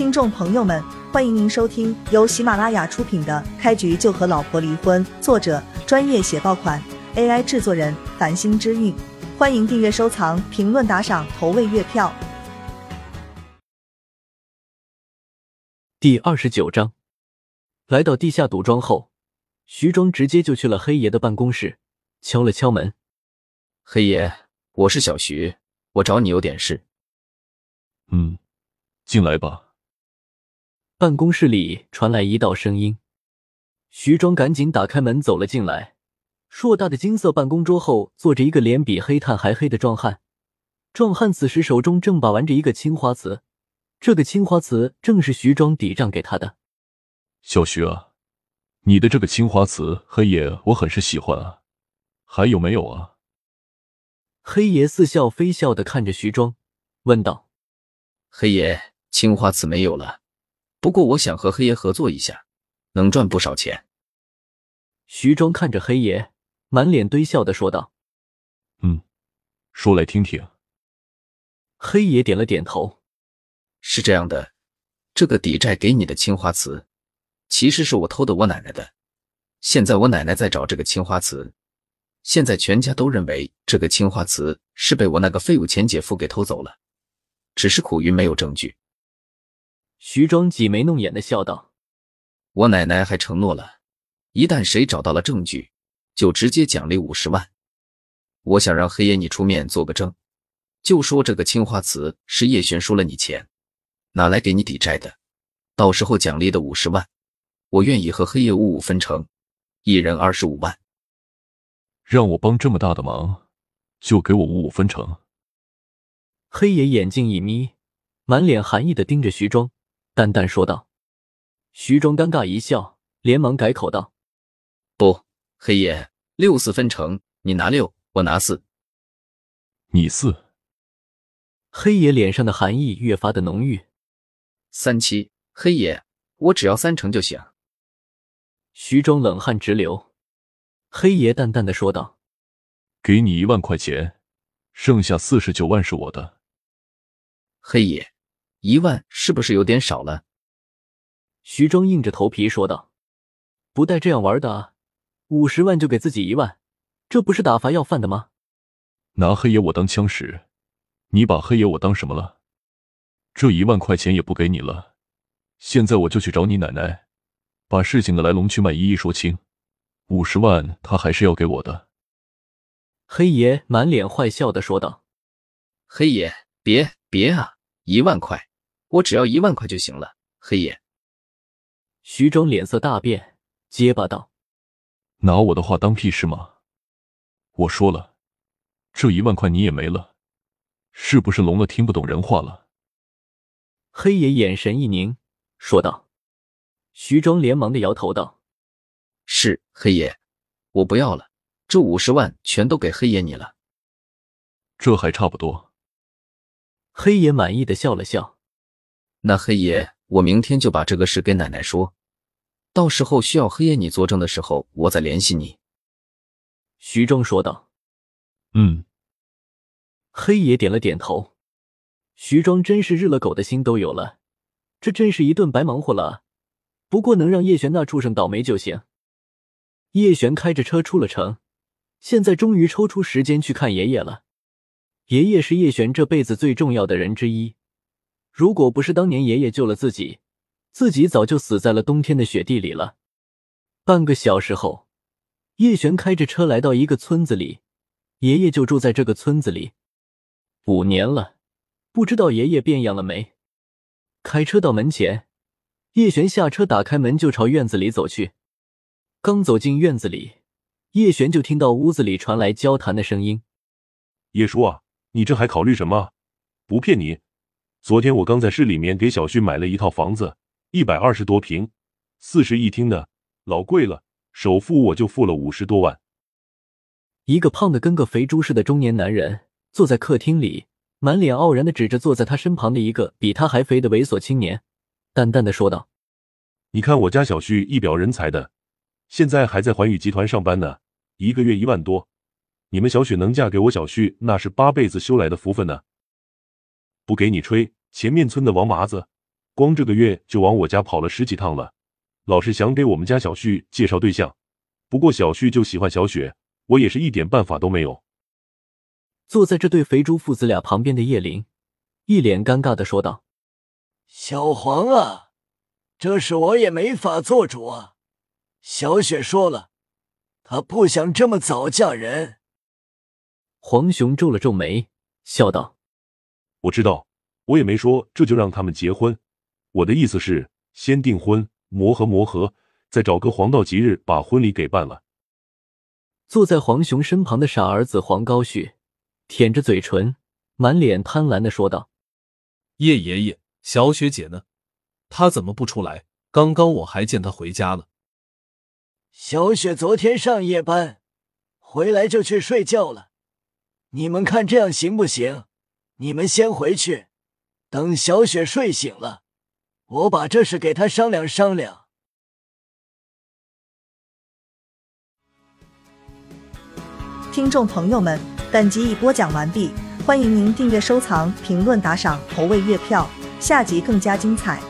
听众朋友们，欢迎您收听由喜马拉雅出品的《开局就和老婆离婚》，作者专业写爆款，AI 制作人繁星之韵。欢迎订阅、收藏、评论、打赏、投喂月票。第二十九章，来到地下赌庄后，徐庄直接就去了黑爷的办公室，敲了敲门。黑爷，我是小徐，我找你有点事。嗯，进来吧。办公室里传来一道声音，徐庄赶紧打开门走了进来。硕大的金色办公桌后坐着一个脸比黑炭还黑的壮汉，壮汉此时手中正把玩着一个青花瓷，这个青花瓷正是徐庄抵账给他的。小徐啊，你的这个青花瓷，黑爷我很是喜欢啊，还有没有啊？黑爷似笑非笑的看着徐庄，问道：“黑爷，青花瓷没有了，不过我想和黑爷合作一下，能赚不少钱。”徐庄看着黑爷。满脸堆笑的说道：“嗯，说来听听。”黑爷点了点头：“是这样的，这个抵债给你的青花瓷，其实是我偷的我奶奶的。现在我奶奶在找这个青花瓷，现在全家都认为这个青花瓷是被我那个废物前姐夫给偷走了，只是苦于没有证据。”徐庄挤眉弄眼的笑道：“我奶奶还承诺了，一旦谁找到了证据。”就直接奖励五十万，我想让黑爷你出面做个证，就说这个青花瓷是叶璇输了你钱，拿来给你抵债的，到时候奖励的五十万，我愿意和黑爷五五分成，一人二十五万。让我帮这么大的忙，就给我五五分成。黑爷眼睛一眯，满脸寒意的盯着徐庄，淡淡说道。徐庄尴尬一笑，连忙改口道：“不。”黑爷，六四分成，你拿六，我拿四。你四。黑爷脸上的寒意越发的浓郁。三七，黑爷，我只要三成就行。徐庄冷汗直流。黑爷淡淡的说道：“给你一万块钱，剩下四十九万是我的。”黑爷，一万是不是有点少了？徐峥硬着头皮说道：“不带这样玩的啊！”五十万就给自己一万，这不是打发要饭的吗？拿黑爷我当枪使，你把黑爷我当什么了？这一万块钱也不给你了，现在我就去找你奶奶，把事情的来龙去脉一一说清。五十万他还是要给我的。黑爷满脸坏笑的说道：“黑爷，别别啊！一万块，我只要一万块就行了。”黑爷，徐庄脸色大变，结巴道。拿我的话当屁事吗？我说了，这一万块你也没了，是不是聋了听不懂人话了？黑爷眼神一凝，说道。徐庄连忙的摇头道：“是黑爷，我不要了，这五十万全都给黑爷你了。”这还差不多。黑爷满意的笑了笑。那黑爷，我明天就把这个事给奶奶说。到时候需要黑爷你作证的时候，我再联系你。”徐庄说道。“嗯。”黑爷点了点头。徐庄真是日了狗的心都有了，这真是一顿白忙活了。不过能让叶璇那畜生倒霉就行。叶璇开着车出了城，现在终于抽出时间去看爷爷了。爷爷是叶璇这辈子最重要的人之一，如果不是当年爷爷救了自己。自己早就死在了冬天的雪地里了。半个小时后，叶璇开着车来到一个村子里，爷爷就住在这个村子里，五年了，不知道爷爷变样了没。开车到门前，叶璇下车，打开门就朝院子里走去。刚走进院子里，叶璇就听到屋子里传来交谈的声音：“叶叔啊，你这还考虑什么？不骗你，昨天我刚在市里面给小旭买了一套房子。”一百二十多平，四室一厅的，老贵了。首付我就付了五十多万。一个胖的跟个肥猪似的中年男人坐在客厅里，满脸傲然的指着坐在他身旁的一个比他还肥的猥琐青年，淡淡的说道：“你看我家小旭一表人才的，现在还在环宇集团上班呢，一个月一万多。你们小雪能嫁给我小旭，那是八辈子修来的福分呢。不给你吹，前面村的王麻子。”光这个月就往我家跑了十几趟了，老是想给我们家小旭介绍对象，不过小旭就喜欢小雪，我也是一点办法都没有。坐在这对肥猪父子俩旁边的叶林，一脸尴尬的说道：“小黄啊，这事我也没法做主啊。小雪说了，她不想这么早嫁人。”黄雄皱了皱眉，笑道：“我知道，我也没说这就让他们结婚。我的意思是，先订婚，磨合磨合，再找个黄道吉日把婚礼给办了。”坐在黄雄身旁的傻儿子黄高旭。舔着嘴唇，满脸贪婪的说道：“叶爷爷，小雪姐呢？她怎么不出来？刚刚我还见她回家了。”小雪昨天上夜班，回来就去睡觉了。你们看这样行不行？你们先回去，等小雪睡醒了，我把这事给她商量商量。听众朋友们。本集已播讲完毕，欢迎您订阅、收藏、评论、打赏、投喂月票，下集更加精彩。